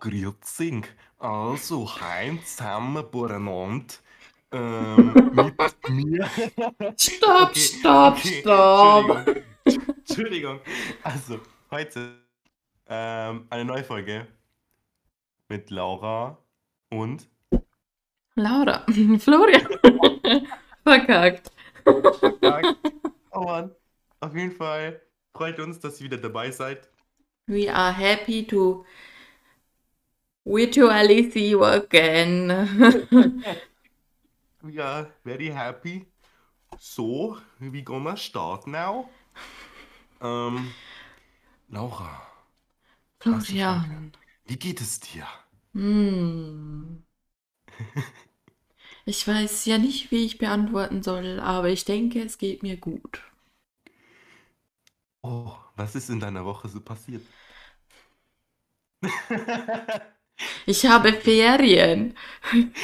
Grüezi. Also, haben wir beieinander ähm, mit mir. Stopp, Okay, stopp, okay, stopp. Entschuldigung. Entschuldigung. Also, heute ähm, eine neue Folge mit Laura und Laura, Florian. Verkackt. Tag. Oh Mann. Auf jeden Fall freut uns, dass ihr wieder dabei seid. We are happy to virtually see you again. We are very happy. So, we gonna start now. Ähm, Laura, Florian. wie geht es dir? Hm. Ich weiß ja nicht, wie ich beantworten soll, aber ich denke, es geht mir gut. Oh, was ist in deiner Woche so passiert? Ich habe Ferien.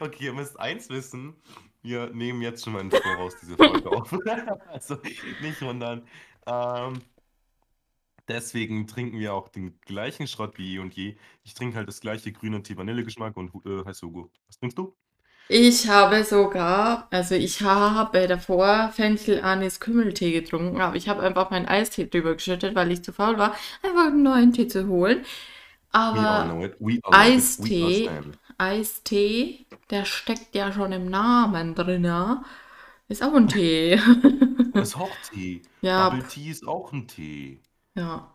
Okay, ihr müsst eins wissen. Wir nehmen jetzt schon mal im Voraus diese Folge auf. Also nicht wundern. Ähm, deswegen trinken wir auch den gleichen Schrott wie eh und je. Ich trinke halt das gleiche grüne Tee-Vanille-Geschmack und äh, heißt Hugo. Was trinkst du? Ich habe sogar, also ich habe davor Fenchel Anis Kümmeltee getrunken, aber ich habe einfach meinen Eistee drüber geschüttet, weil ich zu faul war, einfach einen neuen Tee zu holen. Aber Eistee. Eistee, der steckt ja schon im Namen drin, ja. Ist auch ein Tee. Das ist auch Tee. Ja, Bubble Tea ist auch ein Tee. ja.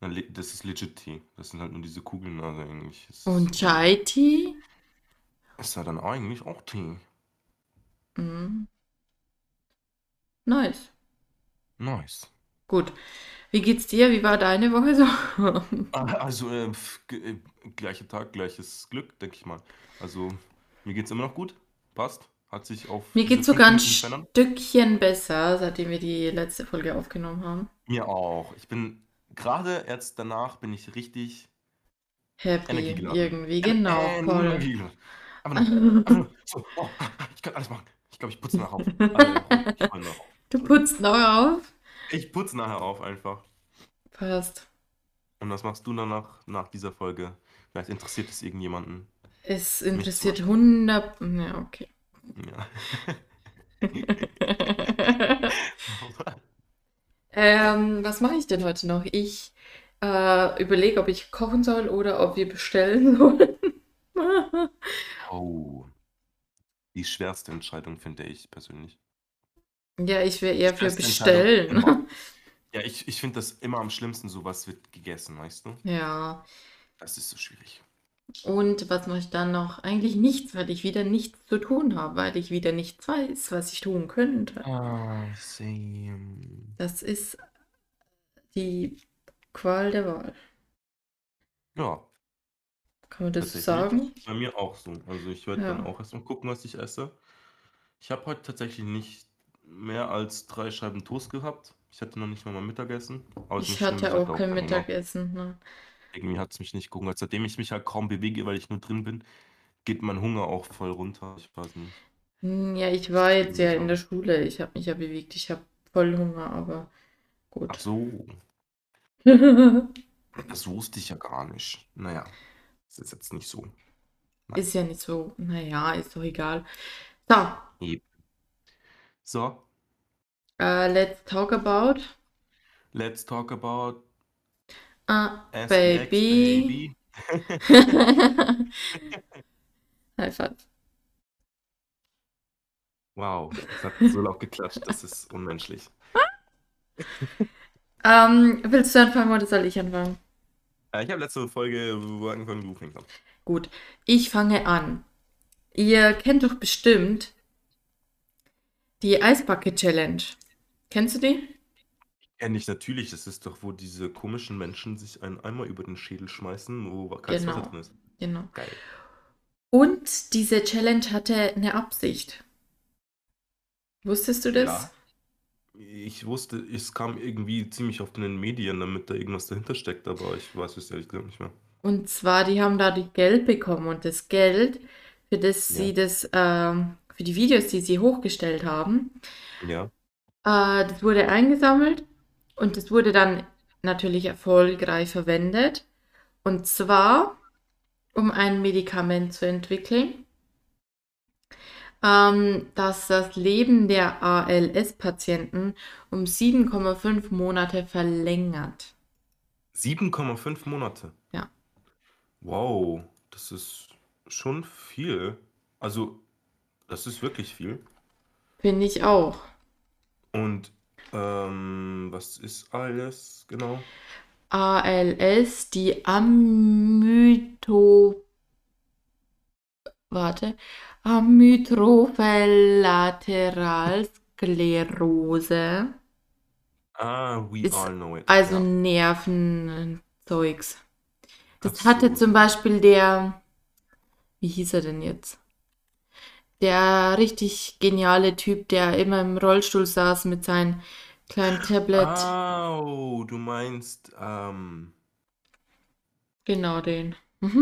Das ist legit Tee. Das sind halt nur diese Kugeln, also eigentlich Und Chai Tea? ist ja dann eigentlich auch Tee. Mhm. Nice. Nice. Gut. Wie geht's dir? Wie war deine Woche so? Ah, Also, äh, ge- äh, gleicher Tag, gleiches Glück, denke ich mal. Also, mir geht's immer noch gut. Passt. Hat sich auf Mir diese geht's fünf sogar ein Minuten verändert. Stückchen besser, seitdem wir die letzte Folge aufgenommen haben. Mir auch. Ich bin gerade jetzt danach bin ich richtig Happy energiegeladen. irgendwie, genau, voll. Energiegeladen. Einfach nur, einfach nur so, oh, ich kann alles machen. Ich glaube, ich putze nachher auf. Also, ich heul noch. Du putzt noch auf? Ich putze nachher auf einfach. Passt. Und was machst du danach, nach dieser Folge? Vielleicht interessiert es irgendjemanden. Es interessiert Beispiel. 100... Ja, okay. Ja. Ähm, was mache ich denn heute noch? Ich äh, überlege, ob ich kochen soll oder ob wir bestellen sollen. Oh, die schwerste Entscheidung finde ich persönlich. Ja, ich wäre eher für Entscheidung bestellen. Ja, ich, ich finde das immer am schlimmsten, so was wird gegessen, weißt du? Ja. Das ist so schwierig. Und was mache ich dann noch? Eigentlich nichts, weil ich wieder nichts zu tun habe, weil ich wieder nichts weiß, was ich tun könnte. Ah, same. Das ist die Qual der Wahl. Ja, Kann man das so sagen? Bei mir auch so. Also ich werde dann Ja. auch erstmal gucken, was ich esse. Ich habe heute tatsächlich nicht mehr als drei Scheiben Toast gehabt. Ich hatte noch nicht mal mein Mittagessen. Aber Ich hatte auch auch kein. Mittagessen. Ne? Irgendwie hat es mich nicht gehungert. Seitdem ich mich halt kaum bewege, weil ich nur drin bin, geht mein Hunger auch voll runter. Ich weiß nicht. Hm, Ja, ich war jetzt ja in der Schule. Ich habe mich ja bewegt. Ich habe voll Hunger, aber Ach gut. so, das wusste ich ja gar nicht. Naja, das ist jetzt nicht so. Nein. Ist ja nicht so, naja, ist doch egal. So, Eben. So, äh, let's talk about let's talk about uh, Baby. baby. High five. Wow, das hat so laut geklatscht, das ist unmenschlich. Ähm, willst du anfangen oder soll ich anfangen? Äh, Ich habe letzte Folge angefangen, du fängst an. Gut, ich fange an. Ihr kennt doch bestimmt die Eisbucket Challenge. Kennst du die? Kenn ich natürlich, das ist doch, wo diese komischen Menschen sich einen Eimer über den Schädel schmeißen, wo Wasser Genau, drin ist. genau. Geil. Und diese Challenge hatte eine Absicht. Wusstest du das? Ja, ich wusste, es kam irgendwie ziemlich oft in den Medien, damit da irgendwas dahinter steckt, aber ich weiß es ehrlich gesagt nicht mehr. Und zwar, die haben da die Geld bekommen und das Geld, für das Ja. sie das, ähm, für die Videos, die sie hochgestellt haben, Ja. äh, das wurde eingesammelt und das wurde dann natürlich erfolgreich verwendet, Und zwar, um ein Medikament zu entwickeln, ähm, das das Leben der ALS-Patienten um 7,5 Monate verlängert. 7,5 Monate. Ja. Wow, das ist schon viel. Also, das ist wirklich viel. Finde ich auch. Und ähm, was ist alles genau? ALS, die Amyto... Warte. Amyotrophilateralsklerose. Ah, we Ist all know it. also Ja, Nervenzeugs. Das hatte absolut. zum Beispiel der, wie hieß er denn jetzt? Der richtig geniale Typ, der immer im Rollstuhl saß mit seinem kleinen Tablet. Au, du meinst, ähm, Genau den.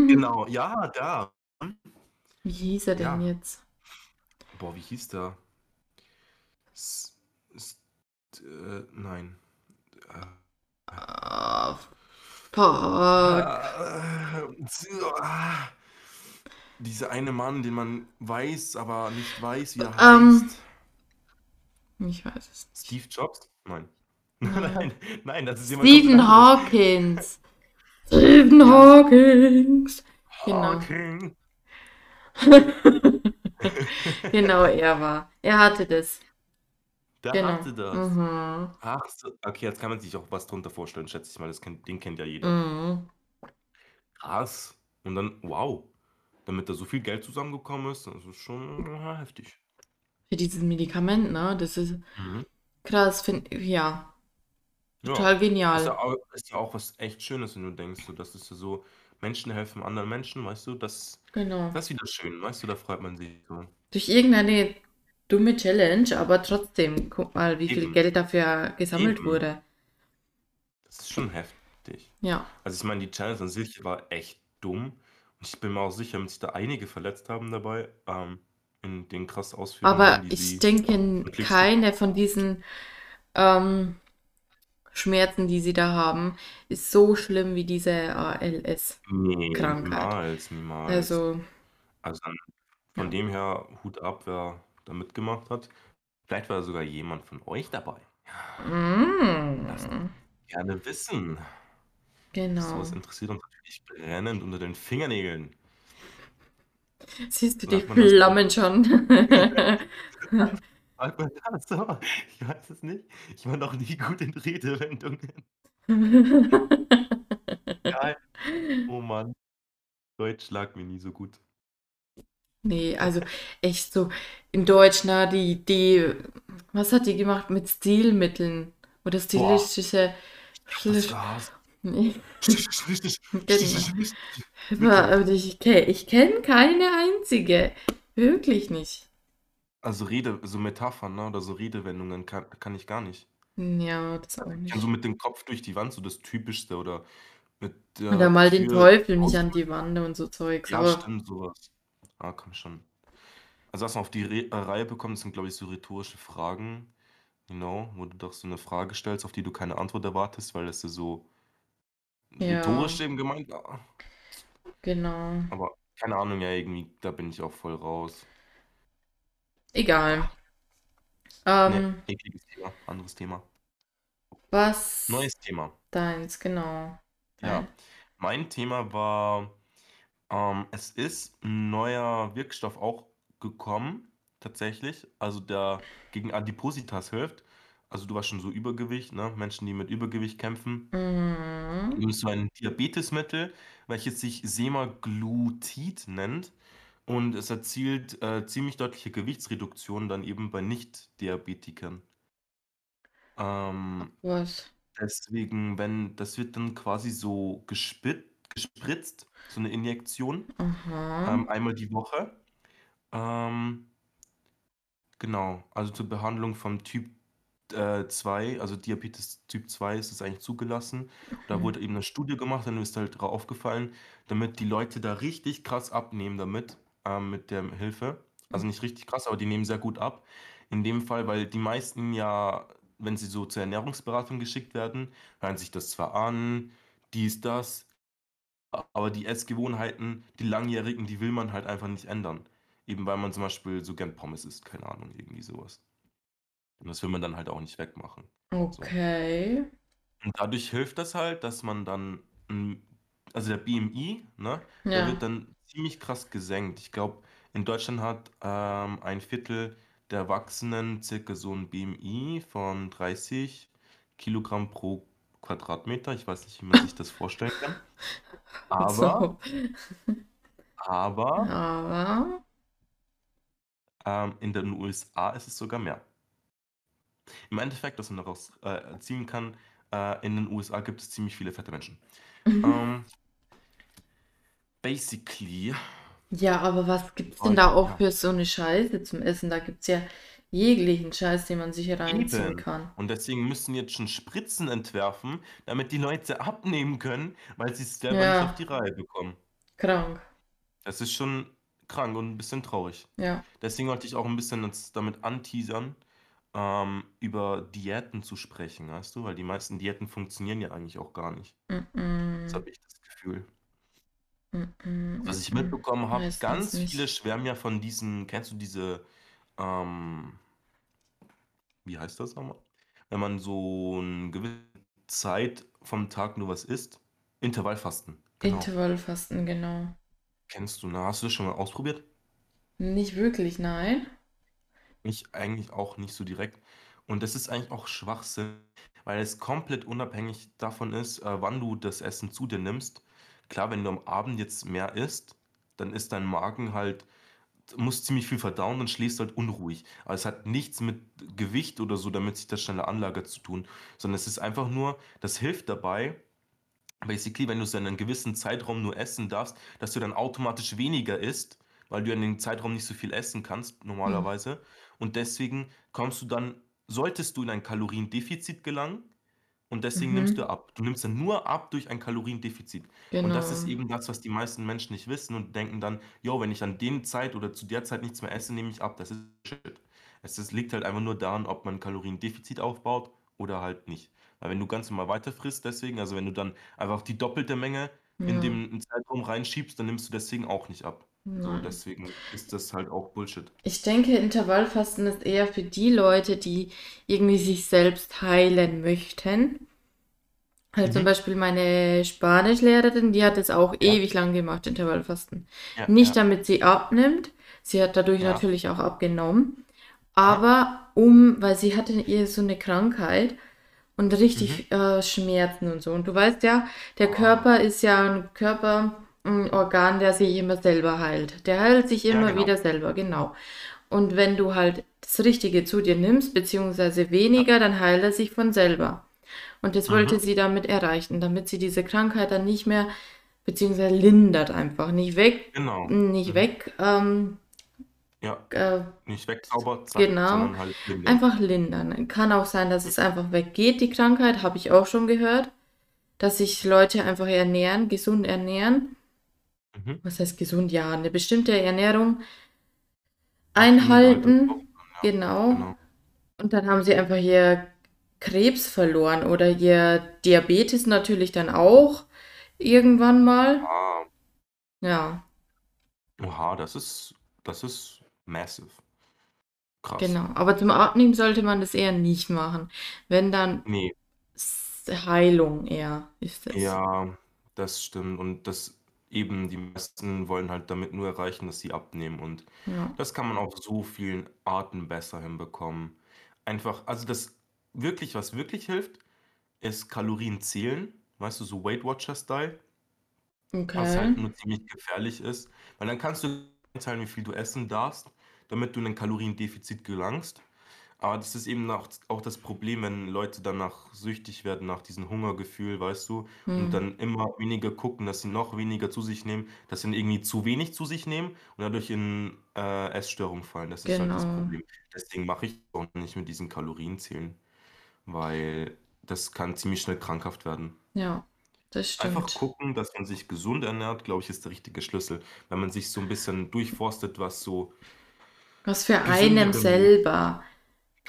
genau, ja, da. Wie hieß er denn Ja. jetzt? Boah, wie hieß der? S S äh, nein. Äh, Ah, fuck. äh, ah, dieser eine Mann, den man weiß, aber nicht weiß, wie er Ähm, heißt. ich weiß es nicht. Steve Jobs? Nein. Nein. Nein, das ist jemand Stephen. Hawkins. Stephen. Hawkins. Genau. Hawking. Genau, er war. Er hatte das. Der Genau. hatte das. Mhm. Ach so, okay, jetzt kann man sich auch was drunter vorstellen, schätze ich mal. Das kennt, den kennt ja jeder. Mhm. Krass. Und dann, wow. Damit da so viel Geld zusammengekommen ist, das ist schon ja, heftig. Für dieses Medikament, ne? Das ist Mhm. krass, finde ja. Ja. Total Ist ja, genial. auch, ist ja auch was echt Schönes, wenn du denkst, so, das ist ja so, Menschen helfen anderen Menschen, weißt du, das, Genau. das ist wieder schön, weißt du, da freut man sich so. Durch irgendeine dumme Challenge, aber trotzdem, guck mal, wie viel Eben. Geld dafür gesammelt Eben. wurde. Das ist schon heftig. Ja. Also ich meine, die Challenge an sich war echt dumm. Ich bin mir auch sicher, dass sich da einige verletzt haben dabei, ähm, in den krass Ausführungen, Aber die ich sie denke, keine von diesen ähm, Schmerzen, die sie da haben, ist so schlimm wie diese ALS. Nee, Krankheit. niemals, niemals. Also, Also dann, von ja. dem her, Hut ab, wer da mitgemacht hat. Vielleicht war sogar jemand von euch dabei. Lasst Mm, gerne wissen. Genau. Sowas interessiert uns natürlich brennend unter den Fingernägeln. Siehst du die das so? Flammen schon? Sagt man das so? Ich weiß es nicht. Ich war noch nie gut in Redewendungen. Geil. Oh Mann. Deutsch lag mir nie so gut. Nee, also echt so in Deutsch, na, die, die, was hat die gemacht mit Stilmitteln oder Boah, stilistische, das stilis- war's. Nee, genau. Ich, ich kenne keine einzige. Wirklich nicht. Also Rede, so Metaphern, ne? Oder so Redewendungen kann, kann ich gar nicht. Ja, das auch nicht. mit dem Kopf durch die Wand, so das Typischste oder mit Oder der mal den Teufel nicht an die Wand und so Zeugs. Ja, Aber stimmt, sowas. Ah, komm schon. Also was man auf die Re äh, Reihe bekommt, sind, glaube ich, so rhetorische Fragen. Genau, wo du doch so eine Frage stellst, auf die du keine Antwort erwartest, weil das ja so ja, rhetorisch eben gemeint war. genau. Aber keine Ahnung, ja, irgendwie, da bin ich auch voll raus. Egal. Ähm, ekliges Thema, anderes Thema. was Neues Thema. deins, genau. Ja, Dein. mein Thema war, ähm, es ist ein neuer Wirkstoff auch gekommen, tatsächlich, also der gegen Adipositas hilft. Also du warst schon so Übergewicht, ne? Menschen, die mit Übergewicht kämpfen. Mhm. Eben so ein Diabetesmittel, welches sich Semaglutid nennt. Und es erzielt äh, ziemlich deutliche Gewichtsreduktion dann eben bei Nicht-Diabetikern. Ähm, Was? deswegen, wenn, das wird dann quasi so gespit, gespritzt, so eine Injektion, ähm, einmal die Woche. Ähm, genau, also zur Behandlung vom Typ äh, 2, also Diabetes Typ 2 ist es eigentlich zugelassen. Da Mhm. wurde eben eine Studie gemacht, dann ist halt drauf aufgefallen, damit die Leute da richtig krass abnehmen damit, ähm, mit der Hilfe. Also nicht richtig krass, aber die nehmen sehr gut ab. In dem Fall, weil die meisten ja, wenn sie so zur Ernährungsberatung geschickt werden, hören sich das zwar an, dies, das, aber die Essgewohnheiten, die langjährigen, die will man halt einfach nicht ändern. Eben weil man zum Beispiel so gern Pommes isst, keine Ahnung, irgendwie sowas. Und das will man dann halt auch nicht wegmachen. So. Okay. Und dadurch hilft das halt, dass man dann, also der BMI, ne, der Ja. wird dann ziemlich krass gesenkt. Ich glaube, in Deutschland hat ähm, ein Viertel der Erwachsenen circa so ein BMI von 30 Kilogramm pro Quadratmeter. Ich weiß nicht, wie man sich das vorstellen kann. Aber, So. aber Aber. ähm, in den USA ist es sogar mehr. Im Endeffekt, was man daraus äh, ziehen kann, äh, in den USA gibt es ziemlich viele fette Menschen. Ähm, basically, Ja, aber was gibt's denn oh, da auch ja, für so eine Scheiße zum Essen? Da gibt's ja jeglichen Scheiß, den man sich reinziehen eben. kann. Und deswegen müssen jetzt schon Spritzen entwerfen, damit die Leute abnehmen können, weil sie es selber nicht auf Ja, die Reihe bekommen. krank. Das ist schon krank und ein bisschen traurig. Ja. Deswegen wollte ich auch ein bisschen jetzt damit anteasern, ähm, über Diäten zu sprechen, weißt du? Weil die meisten Diäten funktionieren ja eigentlich auch gar nicht. Das Mm-mm. habe ich das Gefühl. Mm-mm. Was ich mitbekommen habe, ganz viele schwärmen ja von diesen, kennst du diese, ähm, wie heißt das nochmal? Wenn man so eine gewisse Zeit vom Tag nur was isst. Intervallfasten, genau. Intervallfasten, genau. Kennst du, ne? Hast du das schon mal ausprobiert? Nicht wirklich, nein. Ich eigentlich auch nicht so direkt. Und das ist eigentlich auch Schwachsinn, weil es komplett unabhängig davon ist, äh, wann du das Essen zu dir nimmst. Klar, wenn du am Abend jetzt mehr isst, dann ist dein Magen halt, muss ziemlich viel verdauen, dann schläfst halt unruhig. Aber es hat nichts mit Gewicht oder so, damit sich das schneller anlagert zu tun, sondern es ist einfach nur, das hilft dabei, basically, wenn du es in einem gewissen Zeitraum nur essen darfst, dass du dann automatisch weniger isst, weil du in dem Zeitraum nicht so viel essen kannst, normalerweise. Und deswegen kommst du dann, solltest du in ein Kaloriendefizit gelangen und deswegen nimmst du Mhm. ab. Du nimmst dann nur ab durch ein Kaloriendefizit. Und das ist Genau. eben das, was die meisten Menschen nicht wissen und denken dann, jo, wenn ich an den Zeit oder zu der Zeit nichts mehr esse, nehme ich ab. Das ist Shit. Es ist, liegt halt einfach nur daran, ob man ein Kaloriendefizit aufbaut oder halt nicht. Weil wenn du ganz normal weiter frisst, deswegen, also wenn du dann einfach die doppelte Menge in Ja. dem Zeitraum reinschiebst, dann nimmst du deswegen auch nicht ab. So, deswegen ist das halt auch Bullshit. Ich denke, Intervallfasten ist eher für die Leute, die irgendwie sich selbst heilen möchten. Halt zum Mhm. Beispiel meine Spanischlehrerin, die hat es auch Ja, ewig lang gemacht, Intervallfasten. ja, Nicht ja, damit sie abnimmt, sie hat dadurch natürlich auch abgenommen, aber um, weil sie hatte ihr so eine Krankheit und Mhm. richtig äh, Schmerzen und so. Und du weißt ja, der Oh. Körper ist ja ein Körper, ein Organ, der sich immer selber heilt. Der heilt sich Ja, immer genau. wieder selber, genau. Und wenn du halt das Richtige zu dir nimmst, beziehungsweise Ja. weniger, dann heilt er sich von selber. Und das wollte Mhm. sie damit erreichen, damit sie diese Krankheit dann nicht mehr, beziehungsweise lindert einfach, nicht weg, Genau. nicht Mhm. weg, ähm, Ja, äh, nicht wegzaubert, genau, sondern halt lindern. einfach lindern. Kann auch sein, dass es einfach weggeht, die Krankheit, habe ich auch schon gehört, dass sich Leute einfach ernähren, gesund ernähren. Mhm. Was heißt gesund? Ja, eine bestimmte Ernährung halt einhalten. Ja, genau. genau. Und dann haben sie einfach ihr Krebs verloren oder ihr Diabetes natürlich dann auch irgendwann mal. Ah, Ja, oha, das ist, das ist massive. Krass. genau. Aber zum Abnehmen sollte man das eher nicht machen. Wenn dann Nee, Heilung eher ist es. ja, das stimmt. Und das eben, die meisten wollen halt damit nur erreichen, dass sie abnehmen. Und Ja. das kann man auf so vielen Arten besser hinbekommen. Einfach, also das wirklich, was wirklich hilft, ist Kalorien zählen. Weißt du, so Weight Watcher-Style. Was halt Okay. nur ziemlich gefährlich ist. Weil dann kannst du einteilen, wie viel du essen darfst, damit du in ein Kaloriendefizit gelangst. Aber das ist eben auch, auch das Problem, wenn Leute danach süchtig werden, nach diesem Hungergefühl, weißt du, und Hm. dann immer weniger gucken, dass sie noch weniger zu sich nehmen, dass sie dann irgendwie zu wenig zu sich nehmen und dadurch in äh, Essstörungen fallen. Das ist halt das Genau. Problem. Deswegen mache ich auch nicht mit diesen Kalorienzählen, weil das kann ziemlich schnell krankhaft werden. Ja, das Einfach stimmt. gucken, dass man sich gesund ernährt, glaube ich, ist der richtige Schlüssel. Wenn man sich so ein bisschen durchforstet, was so Was für einem gesündere, selber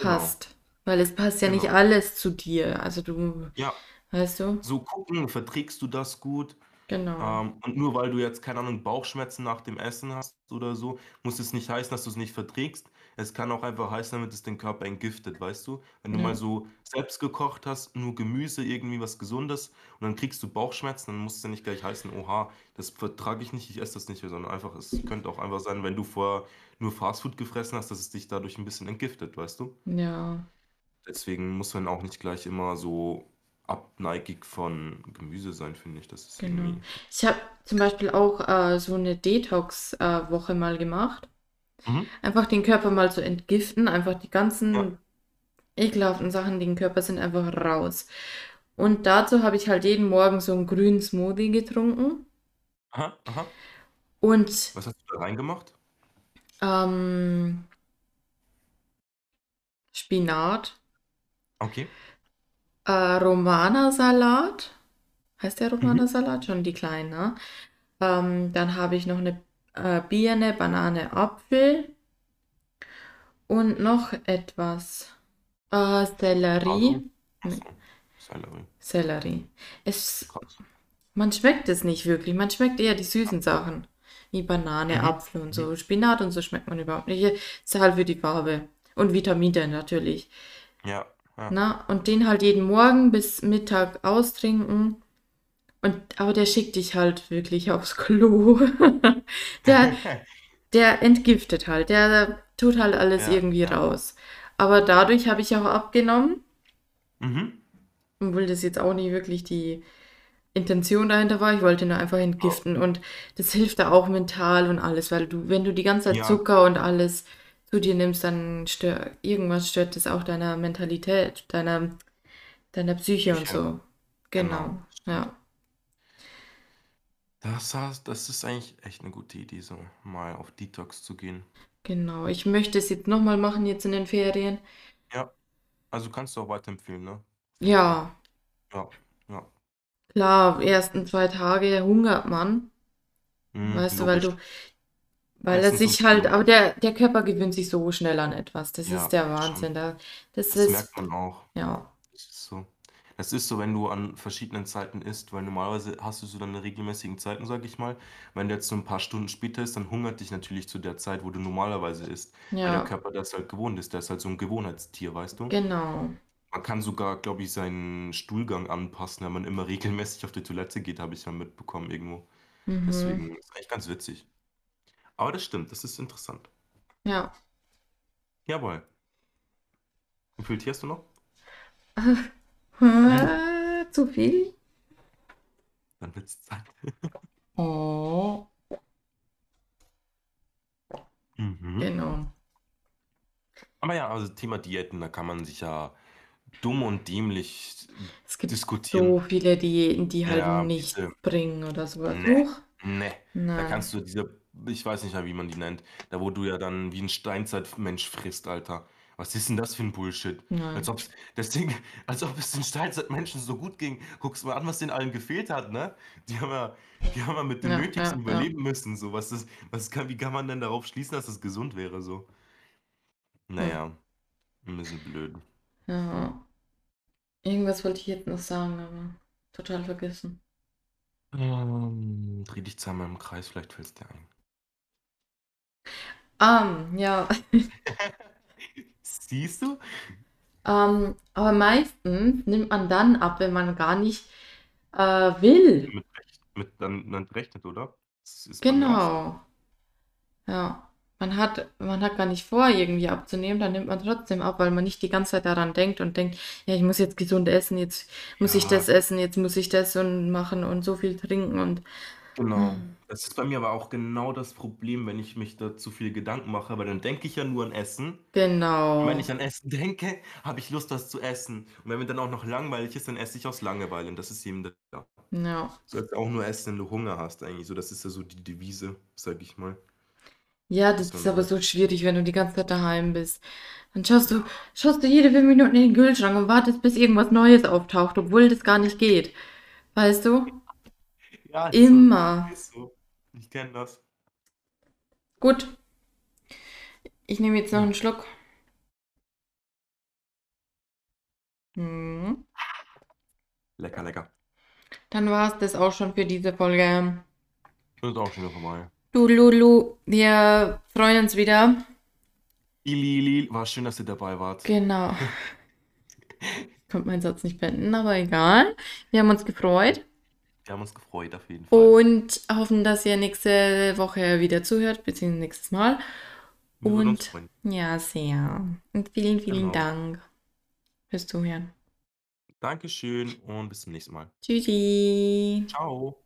genau, passt. Weil es passt ja nicht genau. alles zu dir. Also du, Ja, weißt du? so gucken, verträgst du das gut? Genau. Ähm, und nur weil du jetzt, keine Ahnung, Bauchschmerzen nach dem Essen hast oder so, muss es nicht heißen, dass du es nicht verträgst. Es kann auch einfach heißen, damit es den Körper entgiftet, weißt du? Wenn du mal Ja. so selbst gekocht hast, nur Gemüse, irgendwie was Gesundes und dann kriegst du Bauchschmerzen, dann muss es ja nicht gleich heißen, oha, das vertrage ich nicht, ich esse das nicht mehr, sondern einfach, es könnte auch einfach sein, wenn du vorher nur Fastfood gefressen hast, dass es dich dadurch ein bisschen entgiftet, weißt du? Ja. Deswegen muss man auch nicht gleich immer so abneigig von Gemüse sein, finde ich. Das ist Genau. irgendwie. Ich habe zum Beispiel auch äh, so eine Detox-Woche mal gemacht. Mhm. Einfach den Körper mal zu entgiften, einfach die ganzen Ja. ekelhaften Sachen, die im Körper sind, einfach raus. Und dazu habe ich halt jeden Morgen so einen grünen Smoothie getrunken. Aha, aha. Und Was hast du da reingemacht? Ähm, Spinat, Okay. äh, Romana-Salat. Heißt der Mhm. Romana-Salat? Schon die kleinen, ne? Ähm, dann habe ich noch eine äh, Birne, Banane, Apfel und noch etwas. Äh, Sellerie. Sellerie. Sellerie. Es, Krass. man schmeckt es nicht wirklich. Man schmeckt eher die süßen Sachen. Wie Banane, Mhm. Apfel und so. Spinat und so schmeckt man überhaupt nicht. Ist halt für die Farbe. Und Vitamine natürlich. Ja, ja. Na, und den halt jeden Morgen bis Mittag austrinken. Und, aber der schickt dich halt wirklich aufs Klo. Der, der entgiftet halt. Der tut halt alles Ja, irgendwie ja. raus. Aber dadurch habe ich auch abgenommen. Mhm. Obwohl das jetzt auch nicht wirklich die Intention dahinter war. Ich wollte nur einfach Oh. entgiften. Und das hilft da auch mental und alles. Weil du, wenn du die ganze Zeit Ja. Zucker und alles zu dir nimmst, dann stört, irgendwas stört das auch deiner Mentalität, deiner, deiner Psyche und so. Genau. Genau, ja. Das, das ist eigentlich echt eine gute Idee, so mal auf Detox zu gehen. Genau. Ich möchte es jetzt nochmal machen, jetzt in den Ferien. Ja, also kannst du auch weiterempfehlen, ne? Ja, Ja, ja. Klar, ersten zwei Tage hungert man. Mhm, Weißt du, weil du, weil er sich halt, aber der, der Körper gewöhnt sich so schnell an etwas. Das ist ja, der das Wahnsinn. Da, das Das ist, merkt man auch. ja, Das ist so. Das ist so, wenn du an verschiedenen Zeiten isst, weil normalerweise hast du so deine regelmäßigen Zeiten, sag ich mal. Wenn du jetzt so ein paar Stunden später isst, dann hungert dich natürlich zu der Zeit, wo du normalerweise isst. Weil der ja, Körper das halt gewohnt ist. Der ist halt so ein Gewohnheitstier, weißt du? genau. Man kann sogar, glaube ich, seinen Stuhlgang anpassen, wenn man immer regelmäßig auf die Toilette geht, habe ich mal mitbekommen irgendwo. Mhm. Deswegen ist eigentlich ganz witzig. Aber das stimmt, das ist interessant. Ja. Jawohl. Wie viel Tier hast du noch? Äh, Zu viel? Dann wird's Zeit. Oh, Mhm. genau. Aber ja, also Thema Diäten, da kann man sich ja dumm und dämlich Es gibt diskutieren. so viele Diäten, die halt Ja, nichts diese, bringen oder sowas. ne, Huch. ne, da Nein. kannst du diese, ich weiß nicht mehr, wie man die nennt, da wo du ja dann wie ein Steinzeitmensch frisst, Alter. Was ist denn das für ein Bullshit? Als Nein. ob's, das Ding, als ob es den Steinzeitmenschen so gut ging. Guckst mal an, was denen allen gefehlt hat, ne? Die haben ja, die haben ja mit dem Ja, Nötigsten ja, ja. überleben müssen. So, was ist, was kann, wie kann man denn darauf schließen, dass es gesund wäre? So, Hm. naja, ein bisschen blöd. Ja. Irgendwas wollte ich jetzt noch sagen, aber total vergessen. Ähm, dreh dich zweimal im Kreis, vielleicht fällt es dir ein. Ähm, ja. Siehst du? Ähm, aber meistens nimmt man dann ab, wenn man gar nicht äh, will. Mit Recht, mit dann, dann rechnet, oder? Das ist. Genau. Ja. Man hat, man hat gar nicht vor, irgendwie abzunehmen, dann nimmt man trotzdem ab, weil man nicht die ganze Zeit daran denkt und denkt, ja, ich muss jetzt gesund essen, jetzt muss ich Ja, das essen, jetzt muss ich das und machen und so viel trinken und genau. Das ist bei mir aber auch genau das Problem, wenn ich mich da zu viel Gedanken mache, weil dann denke ich ja nur an Essen. Und wenn genau. ich an Essen denke, habe ich Lust, was zu essen. Und wenn mir dann auch noch langweilig ist, dann esse ich aus Langeweile. Und das ist eben da. Ja. Du sollst auch nur essen, wenn du Hunger hast, eigentlich. So, das ist ja so die Devise, sag ich mal. Ja, das ist aber so, so schwierig, wenn du die ganze Zeit daheim bist. Dann schaust du, schaust du jede fünf Minuten in den Kühlschrank und wartest, bis irgendwas Neues auftaucht, obwohl das gar nicht geht. Weißt du? ja, ist so. Immer. Ist so. Ich kenne das. Gut, ich nehme jetzt noch einen Schluck. Hm. Lecker, lecker. Dann war es das auch schon für diese Folge. Ist auch schon wieder vorbei. Du Lulu, wir freuen uns wieder. Ili, Ili, war schön, dass ihr dabei wart. Genau. Ich konnte meinen Satz nicht beenden, aber egal. Wir haben uns gefreut Wir haben uns gefreut, auf jeden Fall. und hoffen, dass ihr nächste Woche wieder zuhört, beziehungsweise nächstes Mal. Wir Und ja, sehr. Und vielen, vielen Genau. Dank fürs Zuhören. Dankeschön und bis zum nächsten Mal. Tschüssi. Ciao.